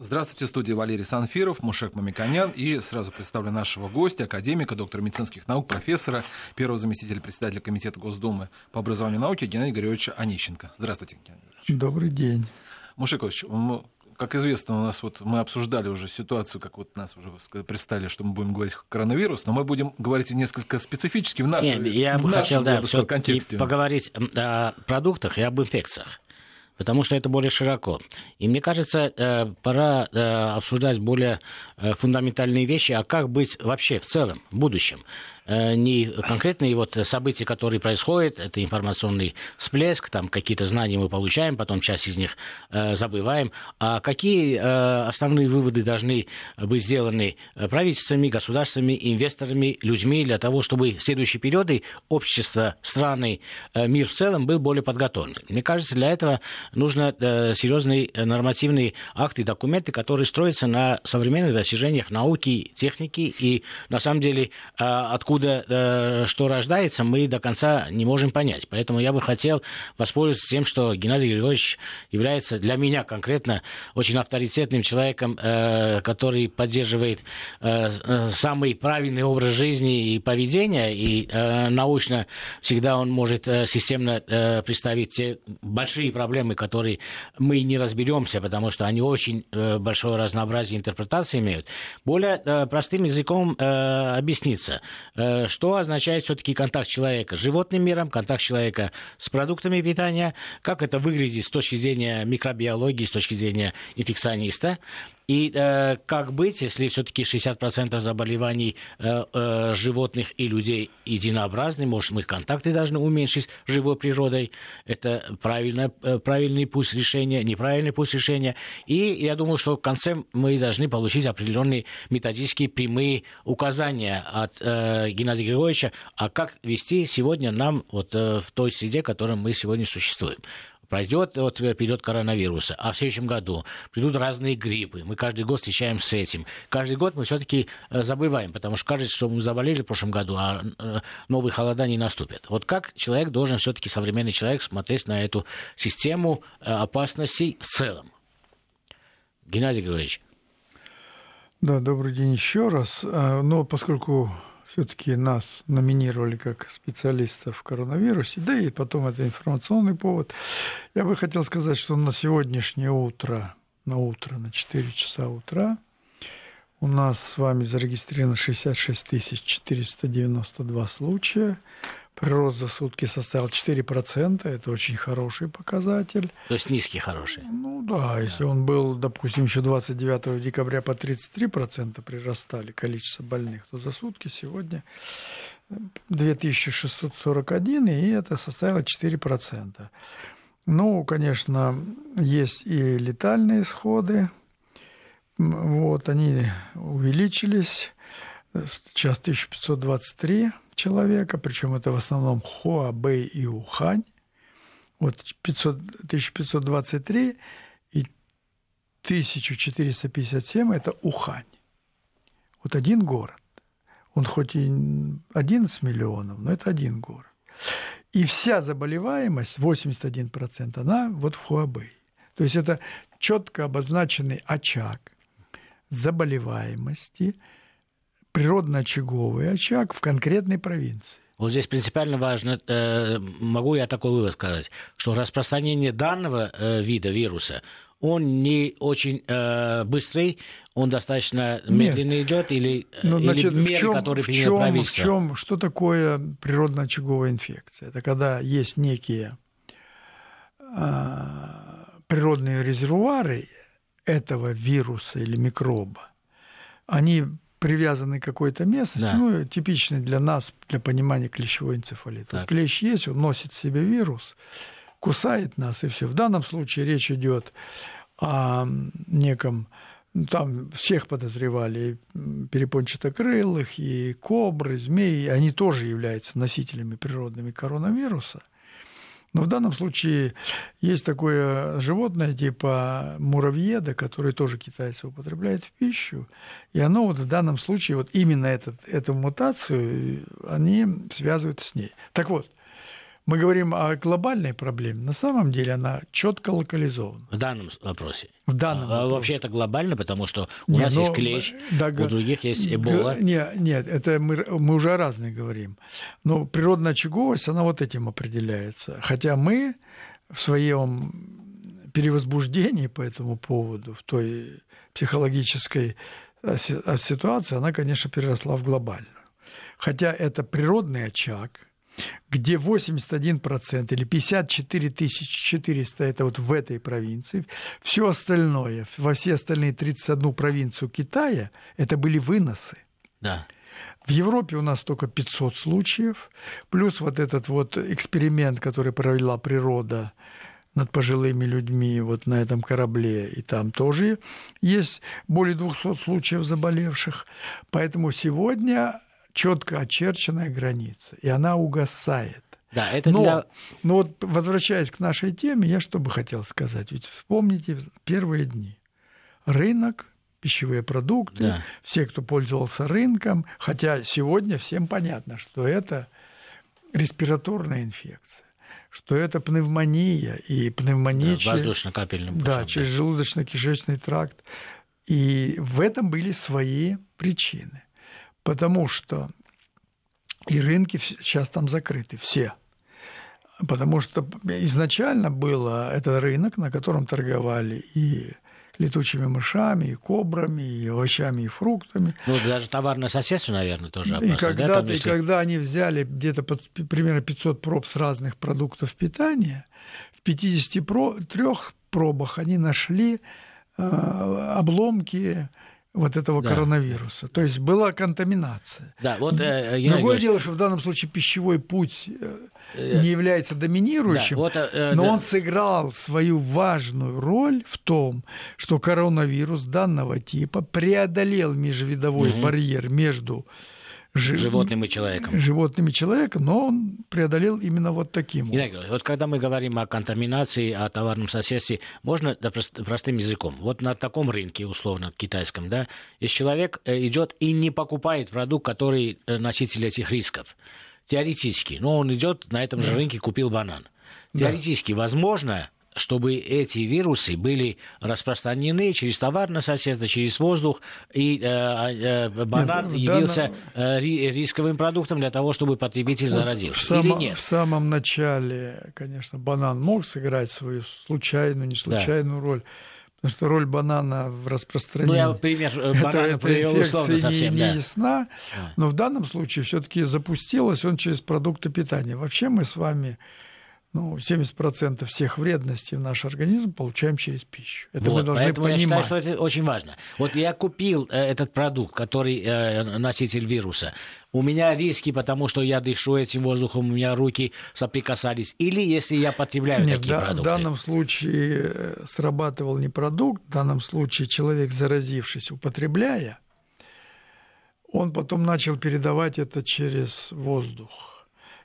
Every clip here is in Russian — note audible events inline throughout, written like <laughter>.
Здравствуйте, в студии Валерий Санфиров, Мушек Мамиканян и сразу представлю нашего гостя, академика, доктора медицинских наук, профессора, первого заместителя председателя Комитета Госдумы по образованию и науке Геннадия Григорьевича Онищенко. Здравствуйте, Геннадий Григорьевич. Добрый день. Мушек Ильич, как известно, у нас вот мы обсуждали уже ситуацию, как вот нас уже представили, что мы будем говорить коронавирус, но мы будем говорить несколько специфически в нашем, Нет, я в бы нашем хотел, да, контексте. поговорить о продуктах и об инфекциях потому что это более широко. И мне кажется, э, пора э, обсуждать более э, фундаментальные вещи, а как быть вообще в целом, в будущем. Э, не конкретные вот события, которые происходят, это информационный всплеск, там какие-то знания мы получаем, потом часть из них э, забываем, а какие э, основные выводы должны быть сделаны правительствами, государствами, инвесторами, людьми для того, чтобы в следующие периоды общество, страны, мир в целом был более подготовлен. Мне кажется, для этого нужно серьезные нормативные акты, документы, которые строятся на современных достижениях науки, техники и, на самом деле, откуда откуда э, что рождается, мы до конца не можем понять. Поэтому я бы хотел воспользоваться тем, что Геннадий Григорьевич является для меня конкретно очень авторитетным человеком, э, который поддерживает э, самый правильный образ жизни и поведения, и э, научно всегда он может э, системно э, представить те большие проблемы, которые мы не разберемся, потому что они очень э, большое разнообразие интерпретаций имеют. Более э, простым языком э, объясниться. Э, что означает все-таки контакт человека с животным миром, контакт человека с продуктами питания, как это выглядит с точки зрения микробиологии, с точки зрения инфекциониста. И э, как быть, если все-таки 60% заболеваний э, э, животных и людей единообразны, может, мы контакты должны уменьшить с живой природой. Это правильно, э, правильный путь решения, неправильный путь решения. И я думаю, что в конце мы должны получить определенные методические прямые указания от э, Геннадия Григорьевича, а как вести сегодня нам вот, э, в той среде, в которой мы сегодня существуем пройдет вот период коронавируса, а в следующем году придут разные гриппы. Мы каждый год встречаемся с этим. Каждый год мы все-таки э, забываем, потому что кажется, что мы заболели в прошлом году, а э, новые холода не наступят. Вот как человек должен все-таки, современный человек, смотреть на эту систему э, опасностей в целом? Геннадий Григорьевич. Да, добрый день еще раз. Но поскольку все-таки нас номинировали как специалистов в коронавирусе, да и потом это информационный повод. Я бы хотел сказать, что на сегодняшнее утро, на утро, на 4 часа утра, у нас с вами зарегистрировано 66 492 случая. Прирост за сутки составил 4%, это очень хороший показатель. То есть низкий хороший? Ну да, да. если он был, допустим, еще 29 декабря по 33% прирастали количество больных, то за сутки сегодня 2641, и это составило 4%. Ну, конечно, есть и летальные исходы, вот, они увеличились, сейчас 1523 человека, причем это в основном Хуабэй и Ухань. Вот 500, 1523 и 1457 это Ухань. Вот один город. Он хоть и 11 миллионов, но это один город. И вся заболеваемость, 81%, она вот в Хуабэй. То есть это четко обозначенный очаг заболеваемости – природно-очаговый очаг в конкретной провинции. Вот здесь принципиально важно, э, могу я такой вывод сказать, что распространение данного э, вида вируса, он не очень э, быстрый, он достаточно медленно идет, или, ну, значит, или меры, в чем, которые в чем, правительство? В чем, что такое природно-очаговая инфекция? Это когда есть некие э, природные резервуары этого вируса или микроба, они привязанный к какой-то местности, да. ну, типичный для нас, для понимания клещевой энцефалит. Вот клещ есть, он носит в себе вирус, кусает нас, и все. В данном случае речь идет о неком ну, там всех подозревали, и перепончатокрылых, и кобры, змеи, они тоже являются носителями природными коронавируса – но в данном случае есть такое животное типа муравьеда, который тоже китайцы употребляют в пищу. И оно вот в данном случае, вот именно этот, эту мутацию, они связывают с ней. Так вот, Мы говорим о глобальной проблеме. На самом деле она четко локализована. В данном вопросе. В данном а, Вообще это глобально, потому что у не, нас но, есть клещ, да, у других есть эбола. Нет, нет, это мы, мы уже о разных говорим. Но природная очаговость, она вот этим определяется. Хотя мы в своем перевозбуждении по этому поводу, в той психологической э, ситуации, она, конечно, переросла в глобальную. Хотя это природный очаг, где 81% или 54 400 это вот в этой провинции, все остальное, во все остальные 31 провинцию Китая, это были выносы. Да. В Европе у нас только 500 случаев, плюс вот этот вот эксперимент, который провела природа над пожилыми людьми вот на этом корабле, и там тоже есть более 200 случаев заболевших. Поэтому сегодня четко очерченная граница, и она угасает. Да, это но, для... но вот возвращаясь к нашей теме, я что бы хотел сказать. Ведь вспомните первые дни. Рынок, пищевые продукты, да. все, кто пользовался рынком, хотя сегодня всем понятно, что это респираторная инфекция что это пневмония и пневмония... Да, воздушно-капельным путем. Да, через желудочно-кишечный тракт. И в этом были свои причины. Потому что и рынки сейчас там закрыты, все. Потому что изначально было это рынок, на котором торговали и летучими мышами, и кобрами, и овощами, и фруктами. Ну, даже товарное соседство, наверное, тоже опасно. И когда, да, если... и когда они взяли где-то под, примерно 500 проб с разных продуктов питания, в 53 пробах они нашли э, обломки вот этого да. коронавируса. То есть была контаминация. Да, вот, э, Другое говорю, дело, что в данном случае пищевой путь э, э не является доминирующим, да, вот, э, э, но да. он сыграл свою важную роль в том, что коронавирус данного типа преодолел межвидовой угу. барьер между животным и человеком. Животным и человеком, но он преодолел именно вот таким. Геннадий вот когда мы говорим о контаминации, о товарном соседстве, можно да, простым языком. Вот на таком рынке, условно, китайском, да, если человек э, идет и не покупает продукт, который э, носитель этих рисков, теоретически, но он идет на этом же рынке, купил банан. Теоретически да. возможно чтобы эти вирусы были распространены через товарное соседство, через воздух, и э, э, банан нет, явился данном... э, рисковым продуктом для того, чтобы потребитель заразился. В само, Или нет? В самом начале, конечно, банан мог сыграть свою случайную, не случайную да. роль. Потому что роль банана в распространении... Ну, я пример э, банана это, привел условно совсем, не, да. не ясна, да. но в данном случае все таки запустилось он через продукты питания. Вообще мы с вами ну, 70% всех вредностей в наш организм получаем через пищу. Это вот, мы должны поэтому понимать. Я считаю, что это очень важно. Вот я купил э, этот продукт, который э, носитель вируса. У меня риски, потому что я дышу этим воздухом, у меня руки соприкасались. Или если я потребляю Нет, такие да, продукты. В данном случае э, срабатывал не продукт, в данном случае человек, заразившись, употребляя, он потом начал передавать это через воздух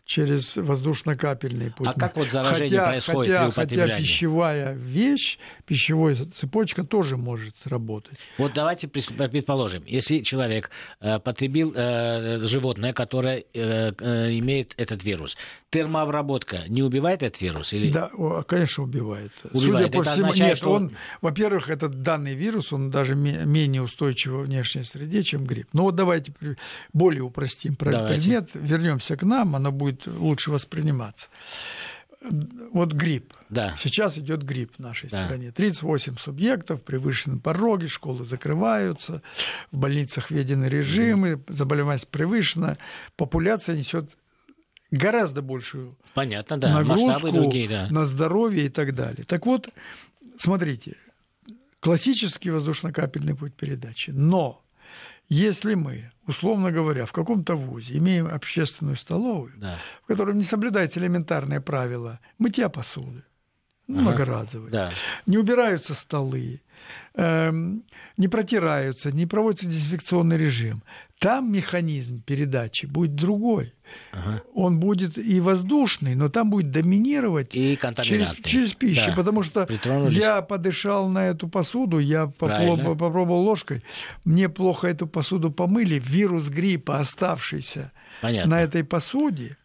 через воздушно-капельный путь. А как вот заражение хотя, происходит хотя, при Хотя пищевая вещь, пищевая цепочка тоже может сработать. Вот давайте предположим, если человек э, потребил э, животное, которое э, э, имеет этот вирус, термообработка не убивает этот вирус? Или... Да, конечно, убивает. убивает. Судя по всему, означает, нет, что... он, во-первых, этот данный вирус, он даже менее устойчивый в внешней среде, чем грипп. Но ну вот давайте более упростим давайте. предмет, вернемся к нам, оно будет будет лучше восприниматься. Вот грипп. Да. Сейчас идет грипп в нашей да. стране. 38 субъектов, превышены пороги, школы закрываются, в больницах введены режимы, заболеваемость превышена, популяция несет гораздо большую Понятно, да. нагрузку другие, да. на здоровье и так далее. Так вот, смотрите, классический воздушно-капельный путь передачи, но если мы, условно говоря, в каком-то вузе имеем общественную столовую, да. в которой не соблюдается элементарное правило мытья посуды, ну, ага. многоразовые, да. не убираются столы, эм, не протираются, не проводится дезинфекционный режим, там механизм передачи будет другой. Ага. Он будет и воздушный, но там будет доминировать и через, через пищу. Да. Потому что я подышал на эту посуду, я попробовал, попробовал ложкой, мне плохо эту посуду помыли, вирус гриппа, оставшийся Понятно. на этой посуде,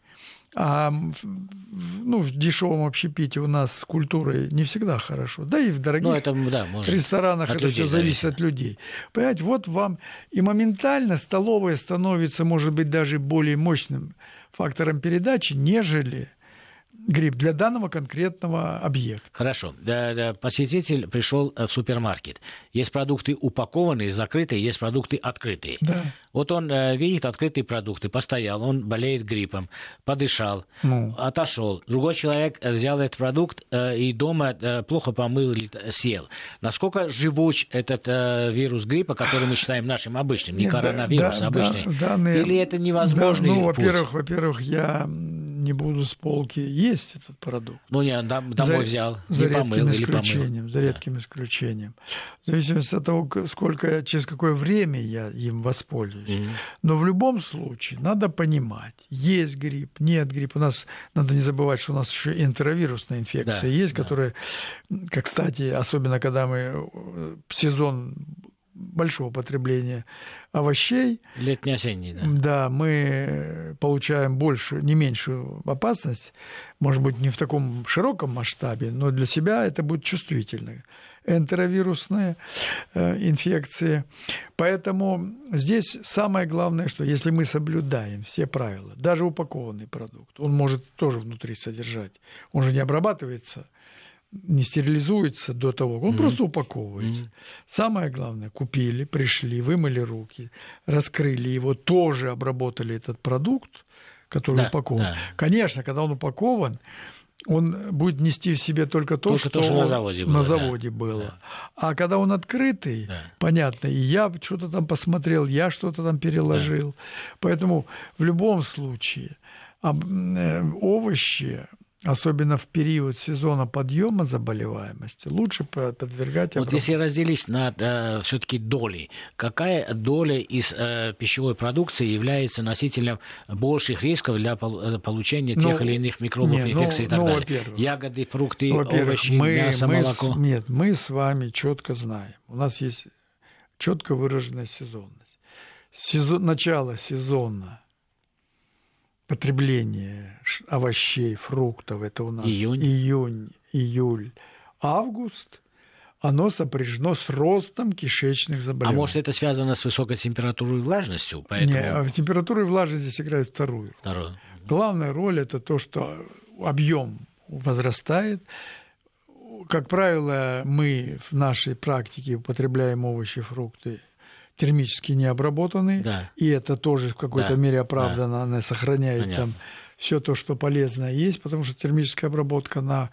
А ну, в дешевом общепите у нас с культурой не всегда хорошо. Да и в дорогих ну, это, да, может, ресторанах это все зависит от людей. Понимаете, вот вам и моментально столовая становится, может быть, даже более мощным фактором передачи, нежели гриб для данного конкретного объекта. Хорошо. Посетитель пришел в супермаркет. Есть продукты упакованные, закрытые, есть продукты открытые. Да. Вот он э, видит открытые продукты, постоял, он болеет гриппом, подышал, ну. отошел. Другой человек взял этот продукт э, и дома э, плохо помыл или съел. Насколько живуч этот вирус гриппа, который мы считаем нашим обычным, не Нет, коронавирус, да, обычный? Да, данные, Или это невозможный да, Ну, во-первых, во-первых, я не буду с полки есть этот продукт. Ну, не, домой за, взял, за не редким помыл исключением, помыл. За редким да. исключением. В зависимости от того, сколько, через какое время я им воспользуюсь. Mm-hmm. Но в любом случае надо понимать, есть грипп, нет гриппа. У нас, надо не забывать, что у нас еще энтеровирусная инфекция да, есть, да. которая, как, кстати, особенно когда мы э, сезон большого потребления овощей. Летний-осенний, да. Да, мы получаем больше, не меньшую опасность, может быть, не в таком широком масштабе, но для себя это будет чувствительно энтеровирусные э, инфекции. Поэтому здесь самое главное, что если мы соблюдаем все правила, даже упакованный продукт, он может тоже внутри содержать, он же не обрабатывается не стерилизуется до того, он mm-hmm. просто упаковывается. Mm-hmm. Самое главное, купили, пришли, вымыли руки, раскрыли его, тоже обработали этот продукт, который да, упакован. Да. Конечно, когда он упакован, он будет нести в себе только то, только что, то, что на заводе было. На заводе да. было. Да. А когда он открытый, да. понятно, и я что-то там посмотрел, я что-то там переложил. Да. Поэтому в любом случае э, овощи особенно в период сезона подъема заболеваемости, лучше подвергать Вот если разделить на э, все-таки доли, какая доля из э, пищевой продукции является носителем больших рисков для э, получения ну, тех или иных микробов, не, инфекций ну, и так ну, далее? Ягоды, фрукты, овощи, мы, мясо, мы молоко. С, нет, мы с вами четко знаем. У нас есть четко выраженная сезонность. Сезон, начало сезона потребление овощей, фруктов, это у нас июнь, июнь июль, август, оно сопряжено с ростом кишечных заболеваний. А может, это связано с высокой температурой и влажностью? Поэтому... Нет, а температура и влажность здесь играют вторую. Вторую. Главная роль – это то, что объем возрастает. Как правило, мы в нашей практике употребляем овощи, фрукты термически необработанные, да. и это тоже в какой-то да. мере оправданно, да. она сохраняет Понятно. там все то, что полезное есть, потому что термическая обработка, она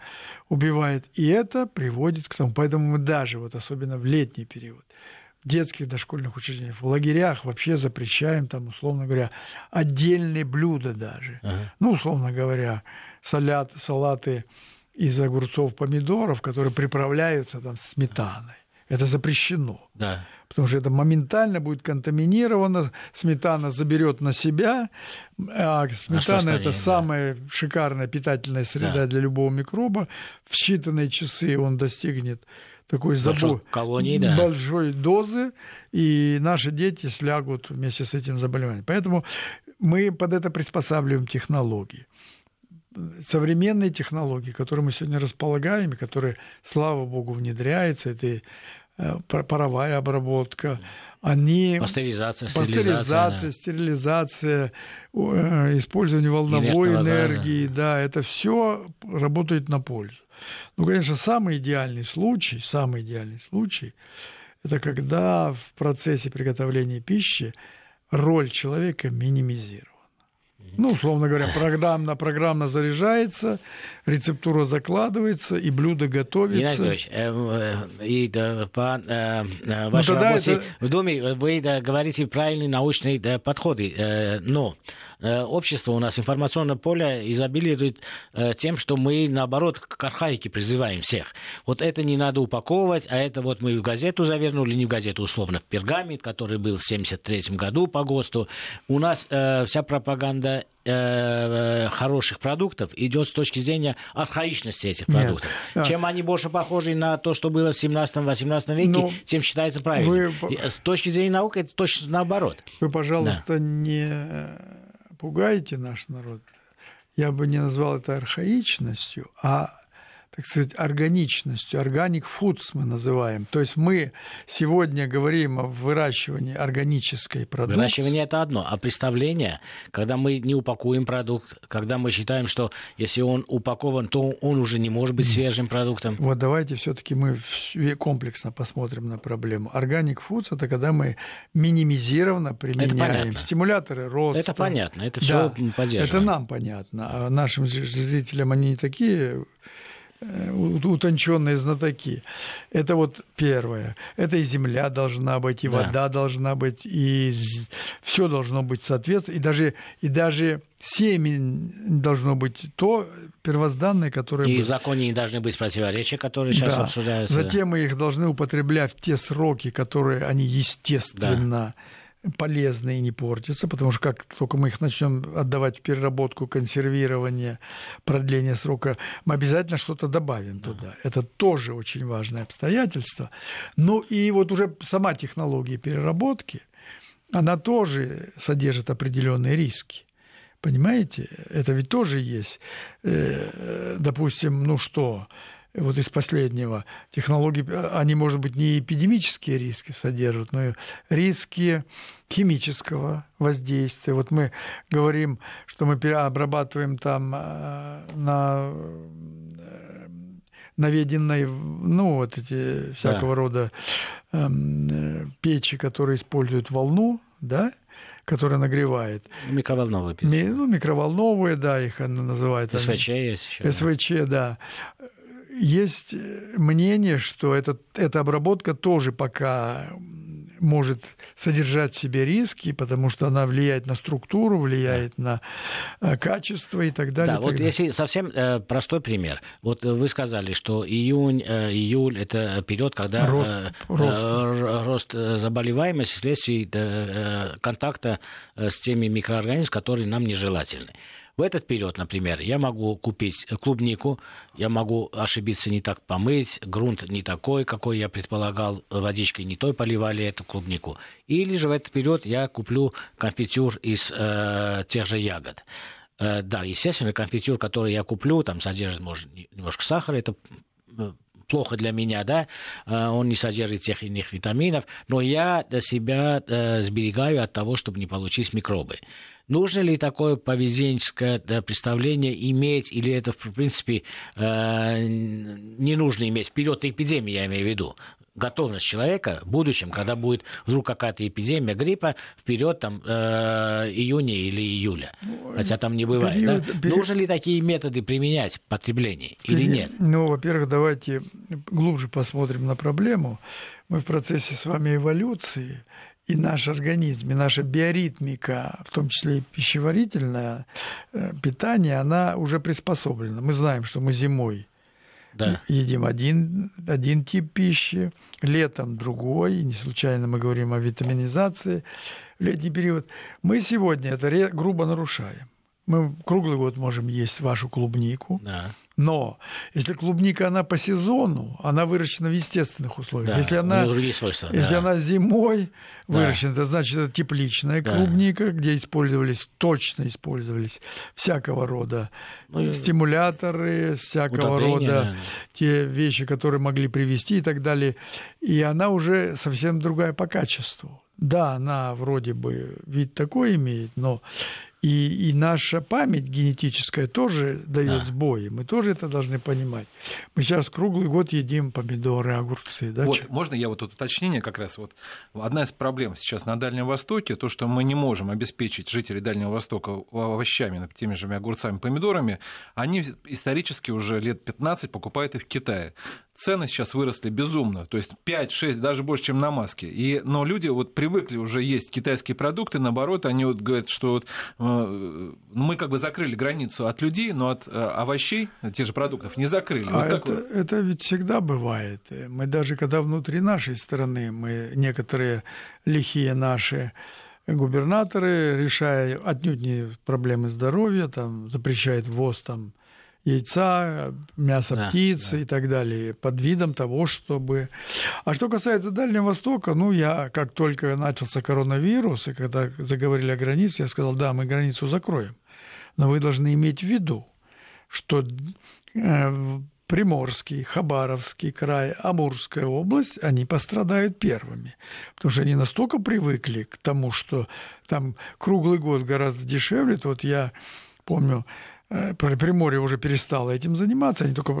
убивает, и это приводит к тому. Поэтому мы даже, вот особенно в летний период, в детских дошкольных учреждениях, в лагерях вообще запрещаем, там, условно говоря, отдельные блюда даже. Ага. Ну, условно говоря, салят, салаты из огурцов, помидоров, которые приправляются там сметаной. Это запрещено. Да. Потому что это моментально будет контаминировано, сметана заберет на себя, а сметана это да. самая шикарная питательная среда да. для любого микроба. В считанные часы он достигнет такой забор колонии, да. большой дозы, и наши дети слягут вместе с этим заболеванием. Поэтому мы под это приспосабливаем технологии современные технологии, которые мы сегодня располагаем, и которые, слава богу, внедряются, это э, паровая обработка, они... Пастеризация, пастеризация, стерилизация, э, использование волновой энергии, да, это все работает на пользу. Ну, конечно, самый идеальный случай, самый идеальный случай, это когда в процессе приготовления пищи роль человека минимизирована. Ну, условно говоря, программно, программно заряжается, рецептура закладывается, и блюдо готовится. Геннадий э, э, и да, по э, вашей ну, работе это... в Доме вы да, говорите правильные научные да, подходы, э, но Э, общество у нас, информационное поле изобилирует э, тем, что мы, наоборот, к архаике призываем всех. Вот это не надо упаковывать, а это вот мы в газету завернули, не в газету, условно, в пергамент, который был в 1973 году по ГОСТу. У нас э, вся пропаганда э, хороших продуктов идет с точки зрения архаичности этих продуктов. Нет. Чем они больше похожи на то, что было в 17-18 веке, ну, тем считается правильным. Вы... С точки зрения науки это точно наоборот. Вы, пожалуйста, да. не пугаете наш народ. я бы не назвал это архаичностью, а так сказать, органичностью. Органик фудс мы называем. То есть мы сегодня говорим о выращивании органической продукции. Выращивание это одно, а представление, когда мы не упакуем продукт, когда мы считаем, что если он упакован, то он уже не может быть свежим продуктом. Вот давайте все-таки мы комплексно посмотрим на проблему. Органик фудс это когда мы минимизированно применяем стимуляторы роста. Это понятно, это все да, поддерживаем. Это нам понятно, а нашим зрителям они не такие утонченные знатоки. Это вот первое. Это и земля должна быть, и да. вода должна быть, и все должно быть соответственно, и даже, и даже семя должно быть то первозданное, которое... И в законе не должны быть противоречия, которые сейчас да. обсуждаются. Затем мы их должны употреблять в те сроки, которые они естественно... Да полезны и не портятся, потому что как только мы их начнем отдавать в переработку, консервирование, продление срока, мы обязательно что-то добавим туда. Это тоже очень важное обстоятельство. Ну и вот уже сама технология переработки, она тоже содержит определенные риски. Понимаете? Это ведь тоже есть. Э, допустим, ну что, вот из последнего, технологии, они, может быть, не эпидемические риски содержат, но и риски химического воздействия. Вот мы говорим, что мы обрабатываем там э, на э, наведенной, ну, вот эти всякого да. рода эм, э, печи, которые используют волну, да, которая нагревает. Микроволновые печи. Ну, микроволновые, да, их она называют. СВЧ есть еще. СВЧ, да есть мнение, что этот, эта обработка тоже пока может содержать в себе риски, потому что она влияет на структуру, влияет да. на э, качество и так далее. Да, вот далее. если совсем э, простой пример. Вот вы сказали, что июнь, э, июль – это период, когда рост, э, рост. Э, рост заболеваемости вследствие э, контакта с теми микроорганизмами, которые нам нежелательны. В этот период, например, я могу купить клубнику, я могу ошибиться не так помыть, грунт не такой, какой я предполагал, водичкой не той поливали эту клубнику. Или же в этот период я куплю конфитюр из э, тех же ягод. Э, да, естественно, конфитюр, который я куплю, там содержит, может, немножко сахара, это плохо для меня, да, э, он не содержит тех иных витаминов, но я себя э, сберегаю от того, чтобы не получить микробы. Нужно ли такое поведенческое да, представление иметь, или это, в принципе, э, не нужно иметь? Вперед эпидемии, я имею в виду готовность человека в будущем, когда будет вдруг какая-то эпидемия гриппа, вперед там э, июня или июля. Хотя там не бывает. Период, да? период... Нужно ли такие методы применять в потреблении или нет? Ну, во-первых, давайте глубже посмотрим на проблему. Мы в процессе с вами эволюции, и наш организм, и наша биоритмика, в том числе и пищеварительное э, питание, она уже приспособлена. Мы знаем, что мы зимой да. едим один, один тип пищи, летом другой, не случайно мы говорим о витаминизации в летний период. Мы сегодня это грубо нарушаем. Мы круглый год можем есть вашу клубнику. Да. Но если клубника, она по сезону, она выращена в естественных условиях. Да, если она, свойства, если да. она зимой выращена, да. это значит, это тепличная да. клубника, где использовались, точно использовались всякого рода ну, стимуляторы, всякого рода да. те вещи, которые могли привести и так далее. И она уже совсем другая по качеству. Да, она вроде бы вид такой имеет, но и, и наша память генетическая тоже дает да. сбои. Мы тоже это должны понимать. Мы сейчас круглый год едим помидоры, огурцы. Да? Вот, можно я вот тут уточнение как раз? Вот одна из проблем сейчас на Дальнем Востоке, то, что мы не можем обеспечить жителей Дальнего Востока овощами, теми же огурцами, помидорами, они исторически уже лет 15 покупают их в Китае цены сейчас выросли безумно, то есть 5-6, даже больше, чем на маске. И, но люди вот привыкли уже есть китайские продукты, наоборот, они вот говорят, что вот, э, мы как бы закрыли границу от людей, но от э, овощей, тех же продуктов, не закрыли. А вот это, вот... это ведь всегда бывает. Мы даже когда внутри нашей страны, мы некоторые лихие наши губернаторы, решая отнюдь не проблемы здоровья, там, запрещают ввоз там, яйца, мяса да, птицы да. и так далее, под видом того, чтобы... А что касается Дальнего Востока, ну, я, как только начался коронавирус, и когда заговорили о границе, я сказал, да, мы границу закроем. Но вы должны иметь в виду, что э, Приморский, Хабаровский край, Амурская область, они пострадают первыми. Потому что они настолько привыкли к тому, что там круглый год гораздо дешевле. Вот я помню, Приморье уже перестало этим заниматься, они только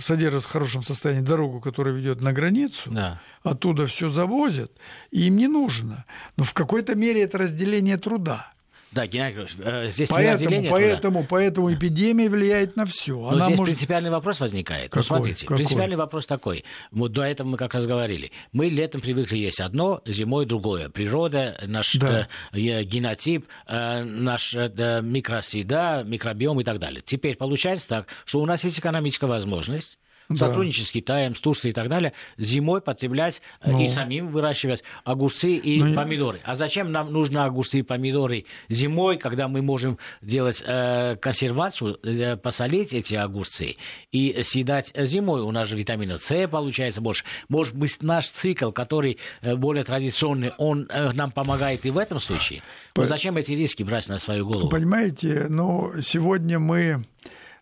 содержат в хорошем состоянии дорогу, которая ведет на границу, да. оттуда все завозят, и им не нужно. Но в какой-то мере это разделение труда. Да, Геннадий Григорьевич, э, здесь поэтому, поэтому, поэтому эпидемия влияет на все. Но Она здесь может... принципиальный вопрос возникает. Какой? Ну, смотрите, Какой? принципиальный вопрос такой. Вот до этого мы как раз говорили. Мы летом привыкли есть одно, зимой другое. Природа, наш да. э, генотип, э, наш э, микросреда, микробиом и так далее. Теперь получается так, что у нас есть экономическая возможность. Сотрудничать с Китаем, с Турцией и так далее, зимой потреблять э, ну. и самим выращивать огурцы и ну, помидоры. А зачем нам нужны огурцы и помидоры зимой, когда мы можем делать э, консервацию, э, посолить эти огурцы и съедать зимой? У нас же витамина С получается больше. Может быть, наш цикл, который э, более традиционный, он э, нам помогает и в этом случае? Но зачем эти риски брать на свою голову? Понимаете, ну, сегодня мы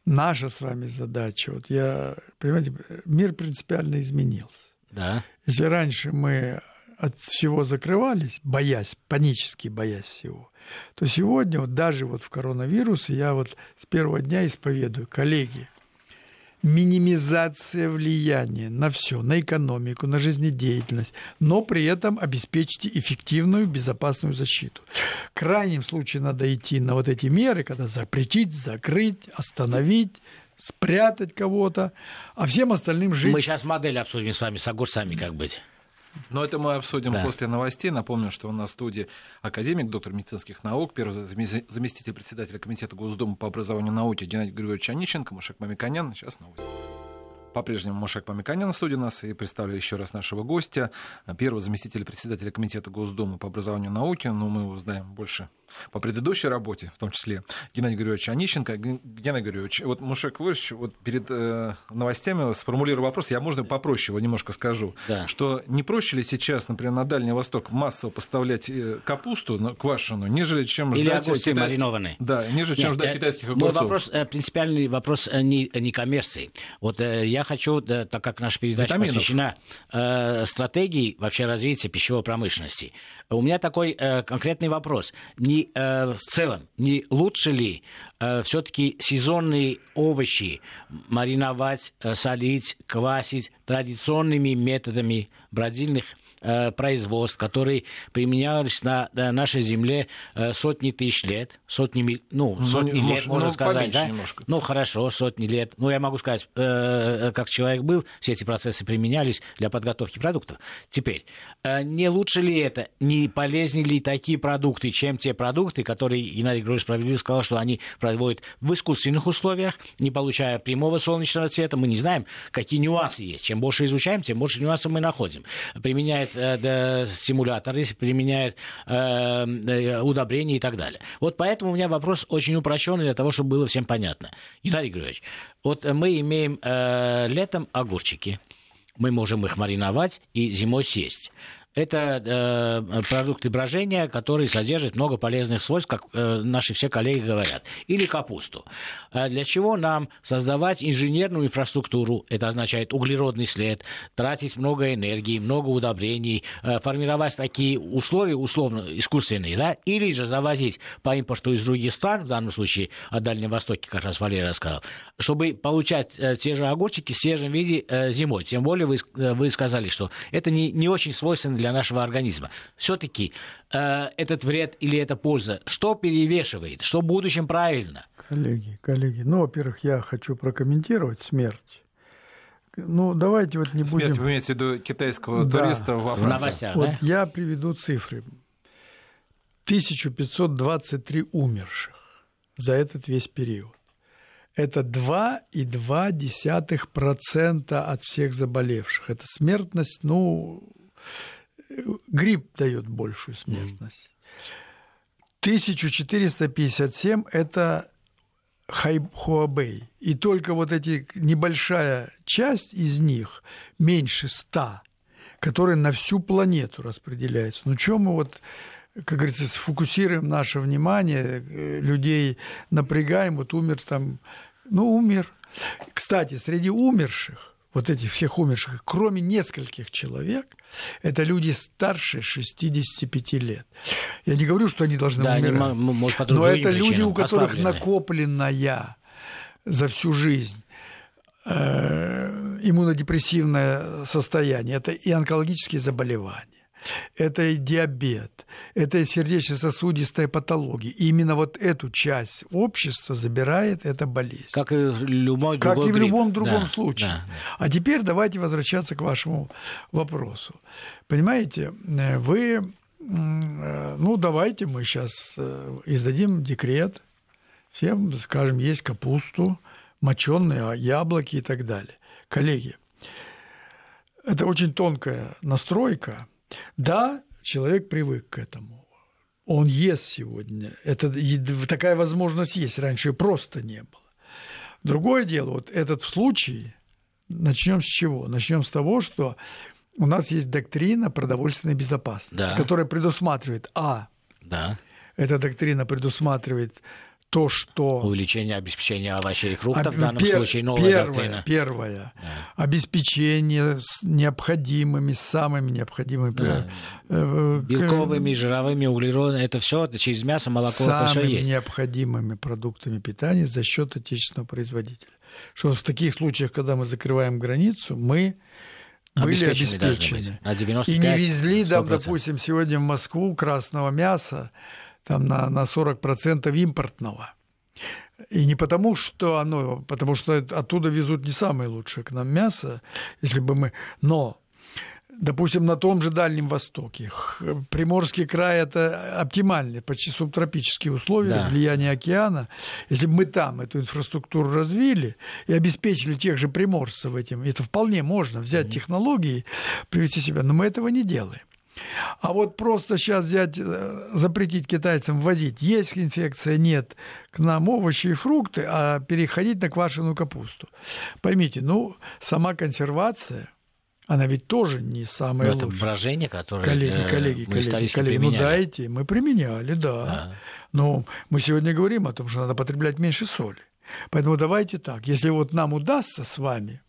наша с вами задача, вот я, понимаете, мир принципиально изменился. Да. Если раньше мы от всего закрывались, боясь, панически боясь всего, то сегодня вот даже вот в коронавирусе я вот с первого дня исповедую, коллеги, минимизация влияния на все, на экономику, на жизнедеятельность, но при этом обеспечьте эффективную, безопасную защиту. В крайнем случае надо идти на вот эти меры, когда запретить, закрыть, остановить, спрятать кого-то, а всем остальным жить. Мы сейчас модель обсудим с вами с огурцами, как быть. Но это мы обсудим да. после новостей. Напомню, что у нас в студии академик, доктор медицинских наук, первый заместитель председателя Комитета Госдумы по образованию и науке Геннадий Григорьевич Онищенко, Мушек Мамиканян. Сейчас новости. По-прежнему Мушек Памиканян на студии у нас. И представлю еще раз нашего гостя, первого заместителя председателя Комитета Госдумы по образованию и науке. Ну, мы узнаем больше по предыдущей работе, в том числе Геннадий Григорьевич Онищенко. Геннадий Григорьевич, вот Мушек Львович вот перед э, новостями сформулировал вопрос, я, можно, попроще его немножко скажу, да. что не проще ли сейчас, например, на Дальний Восток массово поставлять э, капусту квашеную, нежели чем Или ждать... огурцы китайских... маринованные. Да, нежели чем Нет, ждать я... китайских огурцов. Мой вопрос, э, принципиальный вопрос э, не, не коммерции. Вот я хочу, так как наша передача Витаминов. посвящена э, стратегии вообще развития пищевой промышленности, у меня такой э, конкретный вопрос. Не э, в целом, не лучше ли э, все-таки сезонные овощи мариновать, э, солить, квасить традиционными методами бродильных Э, производств, которые применялись на, на нашей земле э, сотни тысяч лет, сотни, ну, ну сотни ну, лет, можно ну, сказать, да? Немножко. Ну, хорошо, сотни лет. Ну, я могу сказать, э, как человек был, все эти процессы применялись для подготовки продуктов. Теперь, не лучше ли это, не полезнее ли такие продукты, чем те продукты, которые Геннадий Григорьевич справедливо сказал, что они производят в искусственных условиях, не получая прямого солнечного цвета. Мы не знаем, какие нюансы есть. Чем больше изучаем, тем больше нюансов мы находим. Применяет э, стимуляторы, применяет э, э, удобрения и так далее. Вот поэтому у меня вопрос очень упрощенный для того, чтобы было всем понятно. Геннадий Григорьевич, вот мы имеем э, летом огурчики, мы можем их мариновать и зимой съесть это э, продукты брожения, которые содержат много полезных свойств, как э, наши все коллеги говорят. Или капусту. А для чего нам создавать инженерную инфраструктуру? Это означает углеродный след, тратить много энергии, много удобрений, э, формировать такие условия, условно, искусственные, да? или же завозить по импорту из других стран, в данном случае от Дальнего Востока, как раз Валерий рассказал, чтобы получать э, те же огурчики в свежем виде э, зимой. Тем более вы, э, вы сказали, что это не, не очень свойственно для для нашего организма. Все-таки э, этот вред или эта польза, что перевешивает, что в будущем правильно? Коллеги, коллеги, ну, во-первых, я хочу прокомментировать смерть. Ну, давайте вот не Смерть, будем... Смерть, вы имеете в виду китайского да. туриста во Франции? В новостях, вот да? я приведу цифры. 1523 умерших за этот весь период. Это 2,2% от всех заболевших. Это смертность, ну, грипп дает большую смертность. 1457 – это Хуабей. И только вот эти небольшая часть из них, меньше 100, которые на всю планету распределяются. Ну, чем мы вот как говорится, сфокусируем наше внимание, э, людей напрягаем, вот умер там, ну, умер. Кстати, среди умерших, вот этих всех умерших, кроме нескольких человек, это люди старше 65 лет. Я не говорю, что они должны да, умирать, они, может, но это люди, у которых накопленная за всю жизнь э, иммунодепрессивное состояние, это и онкологические заболевания это и диабет, это и сердечно-сосудистая патология. И именно вот эту часть общества забирает эта болезнь. Как и в любой Как и в любом другом да, случае. Да, да. А теперь давайте возвращаться к вашему вопросу. Понимаете, вы, э, ну давайте мы сейчас э, издадим декрет, всем скажем, есть капусту, моченые яблоки и так далее. Коллеги, это очень тонкая настройка – да, человек привык к этому. Он ест сегодня. Это, такая возможность есть. Раньше просто не было. Другое дело, вот этот случай, начнем с чего? Начнем с того, что у нас есть доктрина продовольственной безопасности, да. которая предусматривает, а, да. эта доктрина предусматривает то, что... Увеличение обеспечения овощей и фруктов в данном пер... случае новая первое, доктрина. Первое. Да. Обеспечение с необходимыми, самыми необходимыми... Да. Э, Белковыми, жировыми, углеродами. Это все через мясо, молоко, самыми это все есть. необходимыми продуктами питания за счет отечественного производителя. Что в таких случаях, когда мы закрываем границу, мы были обеспечены. На 95, и не везли, да, допустим, сегодня в Москву красного мяса, там на, на 40% импортного. И не потому, что оно, потому что оттуда везут не самое лучшее к нам мясо, если бы мы... Но допустим, на том же Дальнем Востоке. Приморский край – это оптимальные, почти субтропические условия, да. влияние океана. Если бы мы там эту инфраструктуру развили и обеспечили тех же приморцев этим, это вполне можно взять технологии, привести себя, но мы этого не делаем. А вот просто сейчас взять, э, запретить китайцам возить, есть инфекция, нет, к нам овощи и фрукты, а переходить на квашеную капусту. Поймите, ну, сама консервация, она ведь тоже не самая Но лучшая. Это брожение, которое коллеги, э, коллеги, мы коллеги, коллеги, ну дайте, мы применяли, да. А. Но мы сегодня говорим о том, что надо потреблять меньше соли. Поэтому давайте так, если вот нам удастся с вами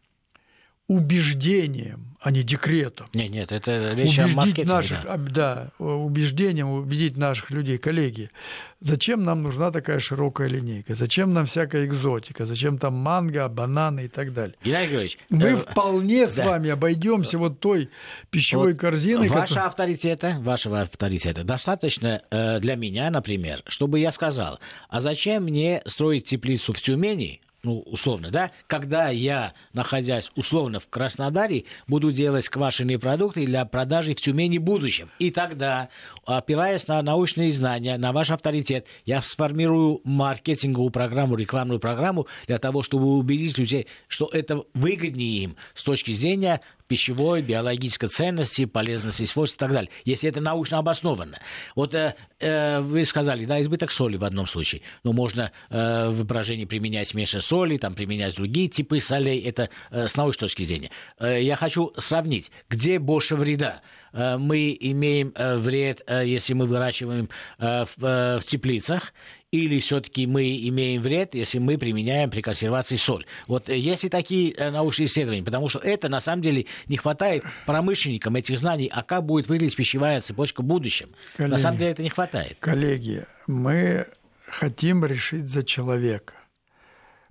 убеждением, а не декретом. Нет, нет, это речь убедить о наших, да. да, убеждением убедить наших людей, коллеги, зачем нам нужна такая широкая линейка, зачем нам всякая экзотика, зачем там манго, бананы и так далее. Геннадий Григорьевич, мы э, вполне да. с вами обойдемся вот той пищевой вот корзиной. Вашего который... авторитета, вашего авторитета достаточно э, для меня, например, чтобы я сказал, а зачем мне строить теплицу в Тюмени, ну, условно, да, когда я, находясь условно в Краснодаре, буду делать квашеные продукты для продажи в Тюмени в будущем. И тогда, опираясь на научные знания, на ваш авторитет, я сформирую маркетинговую программу, рекламную программу для того, чтобы убедить людей, что это выгоднее им с точки зрения пищевой, биологической ценности, полезности, свойств и так далее, если это научно обоснованно. Вот э, э, вы сказали, да, избыток соли в одном случае, но можно э, в брожении применять меньше соли, там применять другие типы солей, это э, с научной точки зрения. Э, я хочу сравнить, где больше вреда. Э, мы имеем э, вред, э, если мы выращиваем в, теплицах, или все-таки мы имеем вред, если мы применяем при консервации соль. Вот есть ли такие научные исследования? Потому что это, на самом деле, не хватает промышленникам этих знаний, а как будет выглядеть пищевая цепочка в будущем. Коллеги, на самом деле это не хватает. Коллеги, мы хотим решить за человека.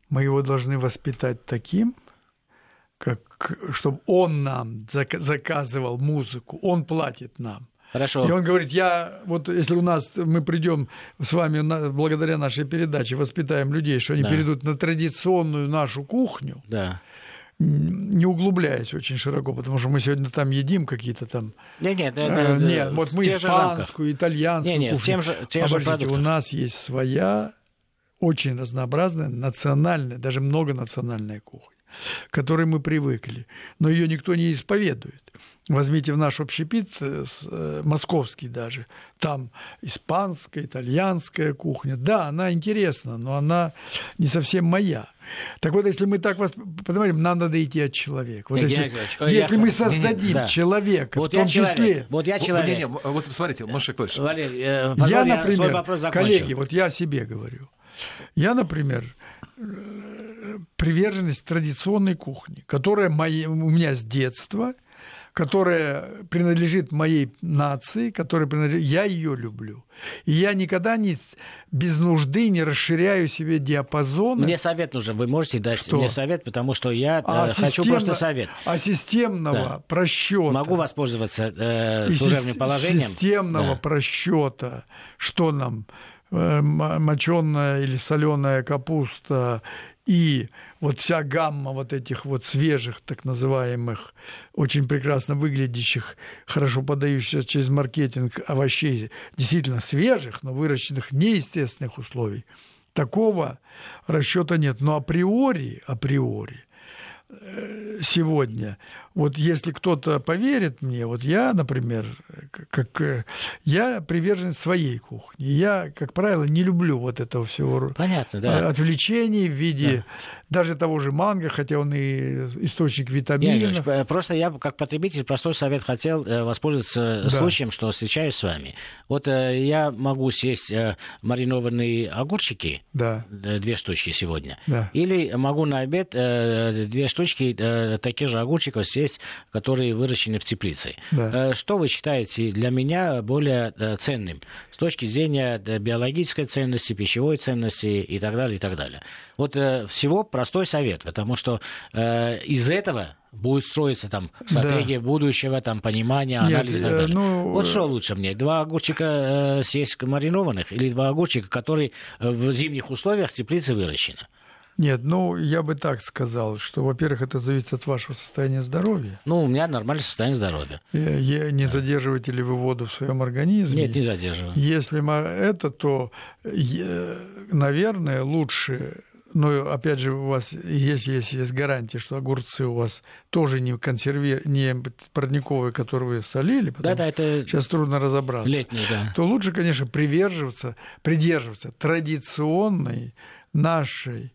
Мы его должны воспитать таким, как, чтобы он нам заказывал музыку, он платит нам. Хорошо. И он говорит, я вот если у нас мы придем с вами на, благодаря нашей передаче воспитаем людей, что они да. перейдут на традиционную нашу кухню. Да не углубляясь очень широко, потому что мы сегодня там едим какие-то там... Нет, нет, это, э, нет вот мы испанскую, итальянскую нет, нет, кухню. Тем же, тем же у нас есть своя очень разнообразная национальная, даже многонациональная кухня к которой мы привыкли. Но ее никто не исповедует. Возьмите в наш общепит, э, э, московский даже, там испанская, итальянская кухня. Да, она интересна, но она не совсем моя. Так вот, если мы так вас понимаем, нам надо идти от человека. Вот если, если я... мы создадим да. человека, вот в том числе... Человек. Вот я человек. Не, не, вот смотрите, Маша Клыш. Валерий, э, я, например, вопрос коллеги, вот я о себе говорю. Я, например, приверженность традиционной кухни, которая мои, у меня с детства, которая принадлежит моей нации, которая принадлежит, я ее люблю. И я никогда не, без нужды не расширяю себе диапазон. Мне совет нужен, вы можете дать что? мне совет, потому что я а э, хочу системно, просто совет. А системного да. просчета. Могу воспользоваться э, служебным положением. Системного да. просчета, что нам Э, моченая или соленая капуста и вот вся гамма вот этих вот свежих, так называемых, очень прекрасно выглядящих, хорошо подающихся через маркетинг овощей, действительно свежих, но выращенных в неестественных условий, такого расчета нет. Но априори, априори, э, сегодня вот если кто-то поверит мне, вот я, например, как э, я привержен своей кухне. Я, как правило, не люблю вот этого всего Понятно, да. отвлечений в виде да. даже того же манго, хотя он и источник витаминов. Я, просто я, как потребитель, простой совет хотел э, воспользоваться да. случаем, что встречаюсь с вами. Вот э, я могу съесть маринованные огурчики, да. две штучки сегодня, да. или могу на обед две штучки таких же огурчиков съесть есть, которые выращены в теплице. Да. Э, что вы считаете для меня более э, ценным с точки зрения э, биологической ценности, пищевой ценности и так далее, и так далее? Вот всего простой совет, потому что из этого будет строиться там стратегия да. будущего, там понимание, анализ. Нет, так Ну... Вот что лучше мне, два огурчика съесть маринованных или два огурчика, которые в зимних условиях в теплице выращены? Нет, ну, я бы так сказал, что, во-первых, это зависит от вашего состояния здоровья. Ну, у меня нормальное состояние здоровья. И, и, не да. задерживаете ли вы воду в своем организме? Нет, не задерживаю. Если это, то, наверное, лучше но опять же у вас есть, есть, есть гарантия, что огурцы у вас тоже не консерве, не парниковые, которые вы солили, да, да, это сейчас трудно разобраться, летний, да. то лучше, конечно, придерживаться, придерживаться традиционной нашей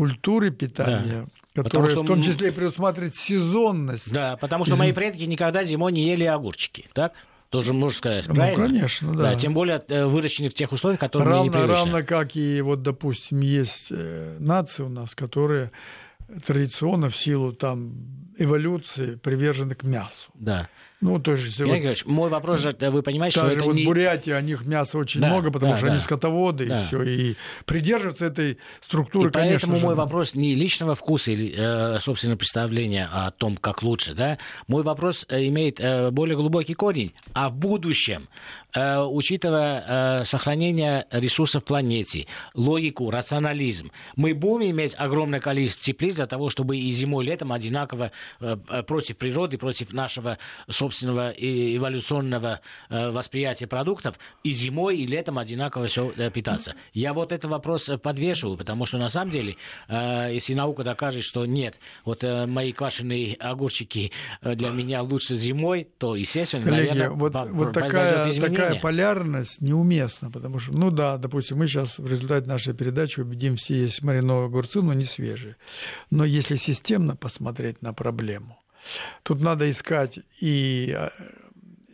культуры питания, да. которая что... в том числе предусматривает сезонность. Да, потому что Из... мои предки никогда зимой не ели огурчики, так? Тоже можно сказать, ну, правильно? Ну, конечно, да. да. Тем более э, выращены в тех условиях, которые равно, не Равно как и, вот, допустим, есть э, нации у нас, которые традиционно в силу там эволюции привержены к мясу. Да. Ну, то есть, Геннадий вот, мой вопрос же, вы понимаете, что это вот не... Бурятия, о них мяса очень да, много, потому да, что да. они скотоводы, да. и все, и придерживаться этой структуры, и конечно поэтому мой вопрос не личного вкуса или, э, собственно, представления о том, как лучше, да, мой вопрос э, имеет э, более глубокий корень, а в будущем, учитывая сохранение ресурсов планете, логику, рационализм, мы будем иметь огромное количество теплиц для того, чтобы и зимой, и летом одинаково против природы, против нашего собственного собственного эволюционного э, восприятия продуктов и зимой, и летом одинаково все э, питаться. Я вот этот вопрос э, подвешиваю, потому что на самом деле, если наука докажет, что нет, вот мои квашеные огурчики для меня лучше зимой, то, естественно, Коллеги, наверное, вот, вот такая, такая полярность неуместна, потому что, ну да, допустим, мы сейчас в результате нашей передачи убедим все есть маринованные огурцы, но не свежие. Но если системно посмотреть на проблему, Тут надо искать и э,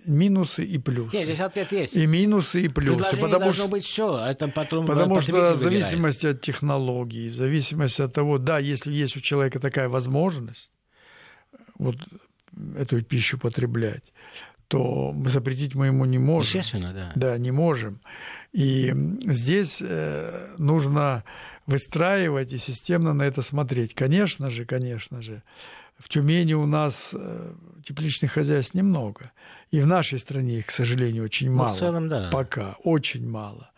минусы и плюсы. Нет, здесь ответ есть. И минусы, и плюсы. потому должно что, быть все. Это потом потому что в зависимости от технологий, в зависимости от того, да, если есть у человека такая возможность, вот эту пищу потреблять, то запретить мы ему не можем. Естественно, да. Да, не можем. И здесь э, нужно выстраивать и системно на это смотреть. Конечно же, конечно же, в Тюмени у нас э, тепличных хозяйств немного. И в нашей стране их, к сожалению, очень мало. Ну, в целом, да. Пока, очень мало.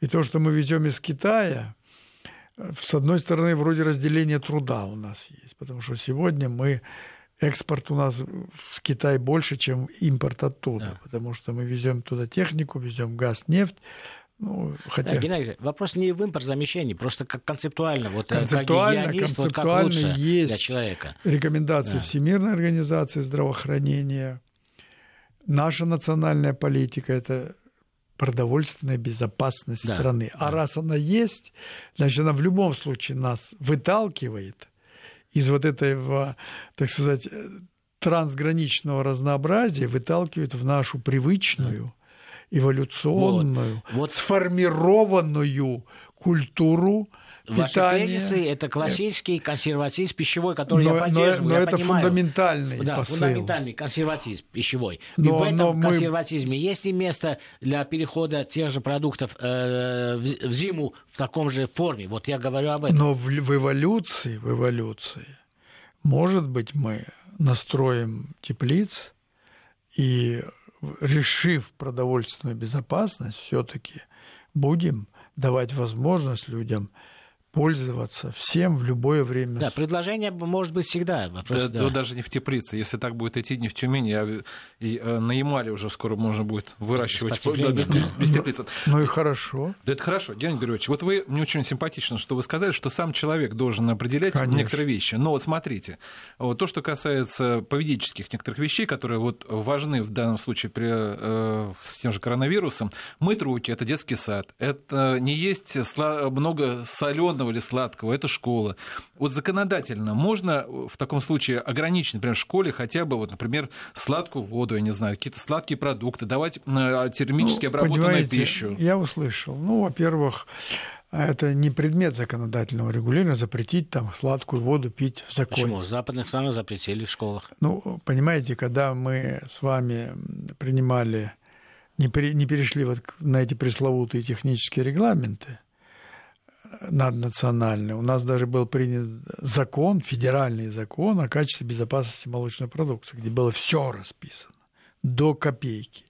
И то, что мы везем из Китая, э, с одной стороны, вроде разделения труда у нас есть, потому что сегодня мы экспорт у нас в Китай больше, чем импорт оттуда, да. потому что мы везем туда технику, везем газ, нефть, ну, хотя... да, Геннадий, вопрос не в импортзамещении, просто как концептуально. Вот, э, концептуально, как концептуально вот как есть для человека. рекомендации да. Всемирной организации здравоохранения. Наша национальная политика – это продовольственная безопасность да, страны. А да. раз она есть, значит, она в любом случае нас выталкивает из вот этого, так сказать, трансграничного разнообразия, выталкивает в нашу привычную, эволюционную, вот, вот. сформированную культуру Ваши питание. тезисы – это классический консерватизм пищевой, который но, я поддерживаю. Но, но я это понимаю. фундаментальный да, посыл. фундаментальный консерватизм пищевой. Но, И в этом мы... консерватизме есть ли место для перехода тех же продуктов э, в, в зиму в таком же форме? Вот я говорю об этом. Но в, в эволюции, в эволюции, может быть, мы настроим теплиц и, решив продовольственную безопасность, все-таки будем давать возможность людям пользоваться всем в любое время. Да, предложение может быть всегда. Вопрос, да, да. даже не в теплице. Если так будет идти, не в Тюмени, а и, а на Ямале уже скоро можно будет выращивать да, без, без теплицы. Ну, <laughs> ну и хорошо. Да это хорошо, Георгий Григорьевич. Вот вы, мне очень симпатично, что вы сказали, что сам человек должен определять Конечно. некоторые вещи. Но вот смотрите, вот то, что касается поведенческих некоторых вещей, которые вот важны в данном случае при, э, с тем же коронавирусом, мыть руки – это детский сад, это не есть много соленого соленого или сладкого, это школа. Вот законодательно можно в таком случае ограничить, например, в школе хотя бы, вот, например, сладкую воду, я не знаю, какие-то сладкие продукты, давать э, термически ну, обработанную пищу? Я услышал. Ну, во-первых, это не предмет законодательного регулирования запретить там сладкую воду пить в законе. Почему? В западных странах запретили в школах. Ну, понимаете, когда мы с вами принимали, не, при, не перешли вот на эти пресловутые технические регламенты, наднациональный. У нас даже был принят закон, федеральный закон о качестве безопасности молочной продукции, где было все расписано до копейки.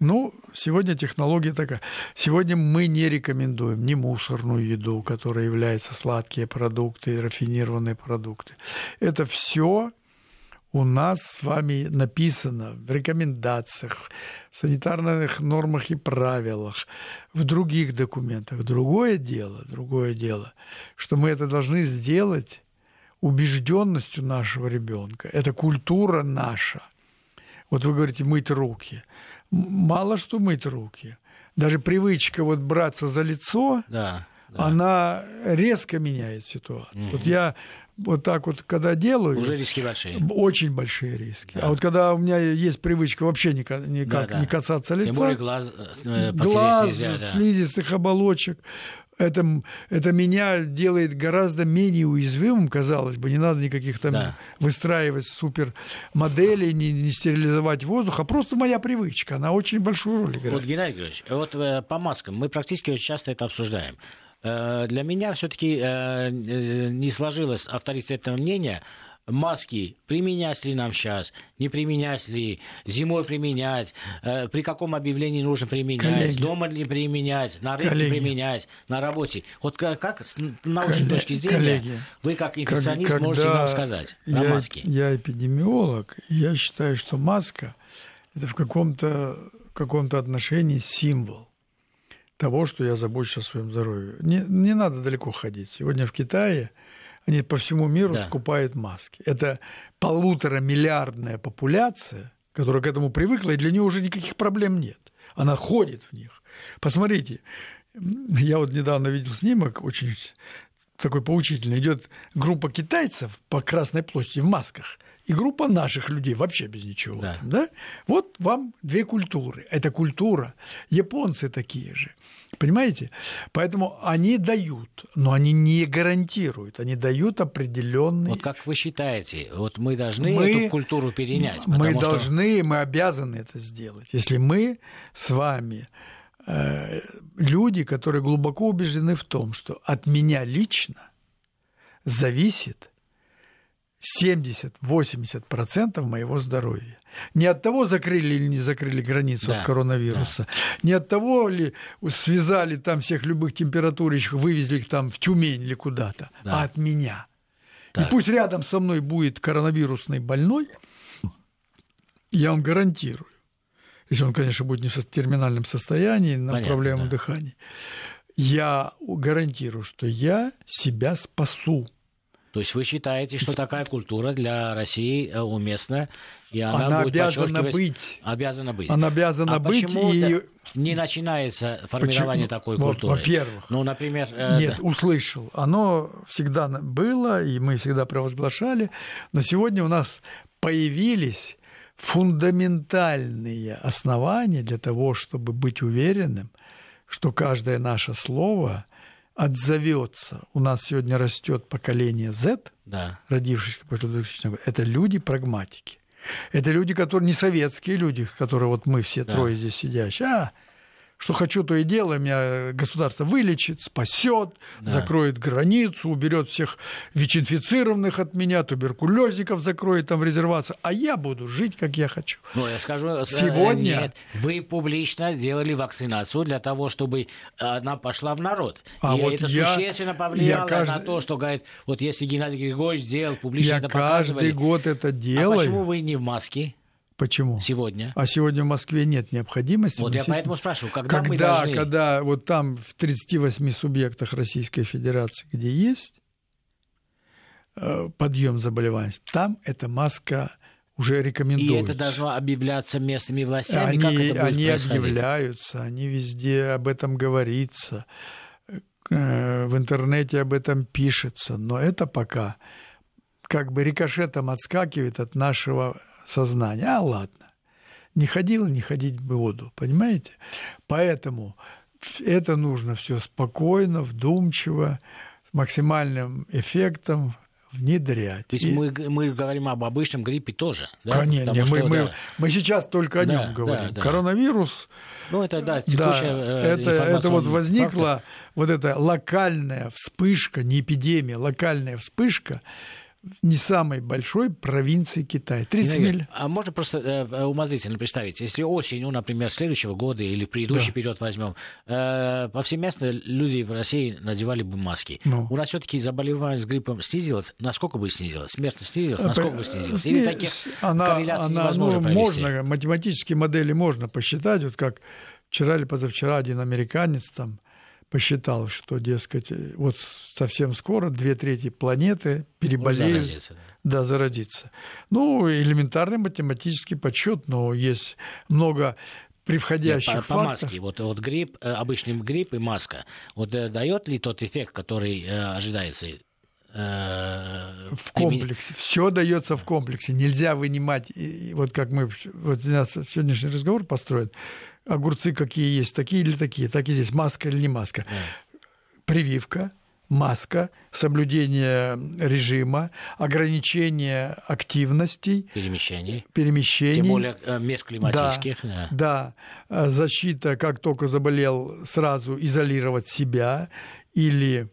Ну, сегодня технология такая. Сегодня мы не рекомендуем ни мусорную еду, которая является сладкие продукты, рафинированные продукты. Это все у нас с вами написано в рекомендациях, в санитарных нормах и правилах, в других документах. Другое дело, другое дело, что мы это должны сделать убежденностью нашего ребенка. Это культура наша. Вот вы говорите мыть руки. Мало что мыть руки. Даже привычка вот браться за лицо, да, да. она резко меняет ситуацию. Угу. Вот я вот так вот, когда делаю... Уже риски большие. Очень большие риски. Да. А вот когда у меня есть привычка вообще никак, никак да, да. не касаться лица... Тем более глаз, э, глаз нельзя, да. слизистых оболочек, это, это меня делает гораздо менее уязвимым, казалось бы. Не надо никаких там да. выстраивать супер моделей, не, не стерилизовать воздух, а просто моя привычка. Она очень большую роль играет. Вот, Геннадий Григорьевич, вот э, по маскам мы практически очень часто это обсуждаем. Э, для меня все-таки э, э, не сложилось авторитетное мнение, маски применять ли нам сейчас, не применять ли, зимой применять, при каком объявлении нужно применять, коллеги, дома ли применять, на рынке коллеги, применять, на работе. Вот как, как с научной точки зрения коллеги, вы как инфекционист как, можете нам сказать я, маски? Я эпидемиолог, я считаю, что маска это в каком-то каком отношении символ того, что я забочусь о своем здоровье. Не, не надо далеко ходить. Сегодня в Китае они по всему миру да. скупают маски. Это полутора миллиардная популяция, которая к этому привыкла, и для нее уже никаких проблем нет. Она ходит в них. Посмотрите, я вот недавно видел снимок, очень такой поучительный. Идет группа китайцев по Красной площади в масках – и группа наших людей вообще без ничего. Да. Там, да? Вот вам две культуры. Это культура. Японцы такие же. Понимаете? Поэтому они дают, но они не гарантируют. Они дают определенный. Вот как вы считаете, вот мы должны мы, эту культуру перенять? Мы что... должны, мы обязаны это сделать. Если мы с вами люди, которые глубоко убеждены в том, что от меня лично зависит 70-80% моего здоровья. Не от того, закрыли или не закрыли границу да, от коронавируса, да. не от того ли связали там всех любых температурищих, вывезли их там в Тюмень или куда-то, да. а от меня. Так. И пусть рядом со мной будет коронавирусный больной, я вам гарантирую, если он, конечно, будет не в терминальном состоянии, на Понятно, проблемном да. дыхании, я гарантирую, что я себя спасу То есть вы считаете, что такая культура для России э, уместна, и она, она будет обязана быть. Обязана быть. Она обязана а быть. И... Не начинается формирование почему? такой культуры. Во-первых. Ну, например. Э... Нет, услышал. Оно всегда было, и мы всегда провозглашали. Но сегодня у нас появились фундаментальные основания для того, чтобы быть уверенным, что каждое наше слово отзовется. У нас сегодня растет поколение Z, да. родившихся после 2000 года. Это люди прагматики. Это люди, которые не советские люди, которые вот мы все да. трое здесь сидящие, а что хочу, то и делаю, меня государство вылечит, спасет, да. закроет границу, уберет всех ВИЧ-инфицированных от меня, туберкулезников закроет там в резервацию, а я буду жить, как я хочу. Ну, я скажу, э, сегодня нет, вы публично делали вакцинацию для того, чтобы она пошла в народ. А и вот это я, существенно повлияло я каждый... на то, что говорит, вот если Геннадий Григорьевич сделал публично я это каждый год это делаю. А почему вы не в маске? Почему? Сегодня. А сегодня в Москве нет необходимости. Вот носить... я поэтому спрашиваю, когда, когда мы должны... Когда вот там в 38 субъектах Российской Федерации, где есть э, подъем заболеваемости, там эта маска уже рекомендуется. И это должно объявляться местными властями? Они, как это они объявляются, они везде об этом говорится, э, в интернете об этом пишется, но это пока как бы рикошетом отскакивает от нашего сознания. А ладно, не ходила, не ходить в воду, понимаете? Поэтому это нужно все спокойно, вдумчиво, с максимальным эффектом внедрять. То есть и... мы, мы говорим об обычном гриппе тоже, да? Конечно, мы, что, мы, да. мы сейчас только о нем да, говорим. Да, да. Коронавирус. Ну, это да, текущая да, это, это вот возникла фактор. вот эта локальная вспышка, не эпидемия, локальная вспышка не самой большой провинции Китая. 30 миль. А можно просто э, умозрительно представить, если осенью, например, следующего года или предыдущий да. период возьмем, э, повсеместно люди в России надевали бы маски. Ну. У нас все-таки заболеваемость гриппом снизилась. Насколько бы снизилась? Смертность снизилась? Э, насколько бы снизилась? Или таких она, корреляций она, невозможно ну, Можно, математические модели можно посчитать, вот как вчера или позавчера один американец там посчитал, что, дескать, вот совсем скоро две трети планеты переболеют. Заразиться, да. да, заразиться. Ну, элементарный математический подсчет, но есть много превходящих Нет, по, по маске, вот, вот грипп, э, обычный грипп и маска, вот э, дает ли тот эффект, который э, ожидается? в комплексе. Все дается в комплексе. Нельзя вынимать, вот как мы, вот сегодняшний разговор построен, огурцы какие есть, такие или такие, так и здесь, маска или не маска. Да. Прививка, маска, соблюдение режима, ограничение активностей. Перемещений. Перемещений. Тем более э, межклиматических. Да, да. да. Защита, как только заболел, сразу изолировать себя или Э,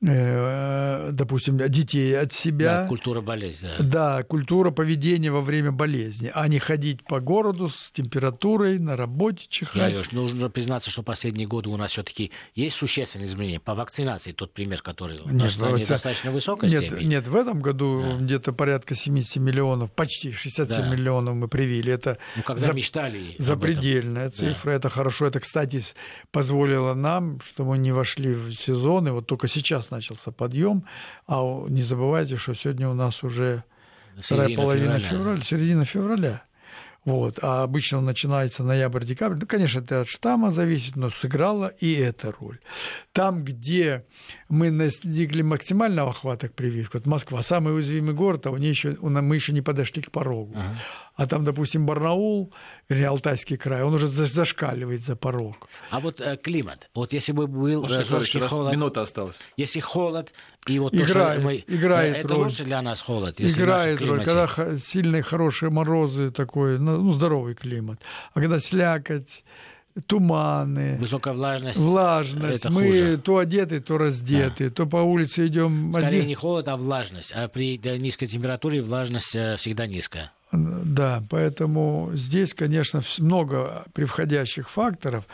допустим, детей от себя. Да, культура болезни. Да. да, культура поведения во время болезни, а не ходить по городу с температурой, на работе чихать. Леш, нужно признаться, что последние годы у нас все таки есть существенные изменения. По вакцинации тот пример, который у нас нет, достаточно высокой нет, степени. Нет, в этом году да. где-то порядка 70 миллионов, почти 67 да. миллионов мы привили. Это ну, когда за... мечтали запредельная цифра. Да. Это хорошо. Это, кстати, позволило нам, что мы не вошли в сезон, и вот только сейчас начался подъем, а не забывайте, что сегодня у нас уже середина вторая половина февраля, февраля середина февраля. Вот. А обычно он начинается ноябрь-декабрь. Ну, конечно, это от штамма зависит, но сыграла и эта роль. Там, где мы достигли максимального охвата к прививке, вот Москва, самый уязвимый город, а у нее еще, мы еще не подошли к порогу. Ага. А там, допустим, Барнаул, или Алтайский край, он уже зашкаливает за порог. А вот э, климат, вот если бы был э, жесткий холод... Минута осталась. Если холод, и вот играет, то, мы, играет это роль. лучше для нас холод. Если играет роль, когда сильные хорошие морозы, такой, ну, ну, здоровый климат. А когда слякоть, туманы, высокая влажность, влажность. Это мы хуже. то одеты, то раздеты, да. то по улице идем. Скорее один... не холод, а влажность. А при низкой температуре влажность э, всегда низкая. Да, поэтому здесь, конечно, много превходящих факторов,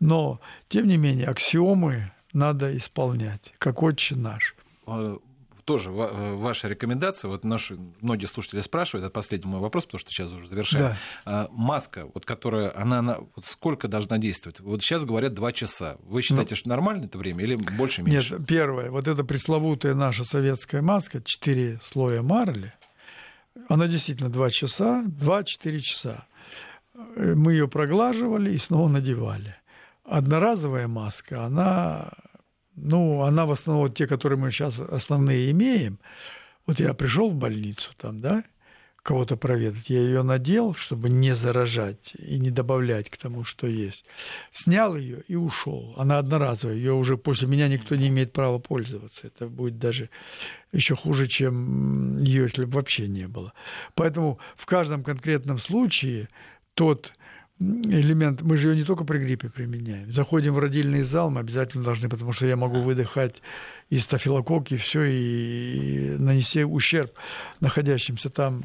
но тем не менее аксиомы надо исполнять, как отче наш. А тоже э, ваша рекомендация, вот наши многие слушатели спрашивают, это последний мой вопрос, потому что сейчас уже завершаем. Да. А, маска, вот которая, она, она вот сколько должна действовать? Вот сейчас говорят два часа. Вы считаете, ну, что нормально это время или больше, меньше? Нет, первое, вот эта пресловутая наша советская маска, четыре слоя марли, она действительно два часа, два-четыре часа. Э, мы ее проглаживали и снова надевали. Одноразовая маска, она ну, она в основном, те, которые мы сейчас основные имеем. Вот я пришел в больницу там, да, кого-то проведать, я ее надел, чтобы не заражать и не добавлять к тому, что есть. Снял ее и ушел. Она одноразовая, ее уже после меня никто не имеет права пользоваться. Это будет даже еще хуже, чем ее, если бы вообще не было. Поэтому в каждом конкретном случае тот элемент, мы же ее не только при гриппе применяем. Заходим в родильный зал, мы обязательно должны, потому что я могу выдыхать и стафилококк, и все, и нанести ущерб находящимся там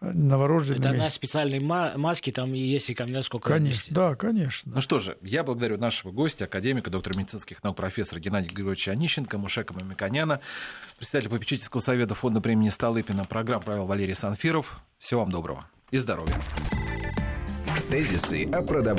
новорожденными. Это на специальной маске, там есть рекомендация, сколько Конечно, да, конечно. Ну что же, я благодарю нашего гостя, академика, доктора медицинских наук, профессора Геннадия Григорьевича Онищенко, Мушека Мамиконяна, председателя попечительского совета фонда премии Столыпина, программ правил Валерий Санфиров. Всего вам доброго и здоровья. Тезисы о продовольствии.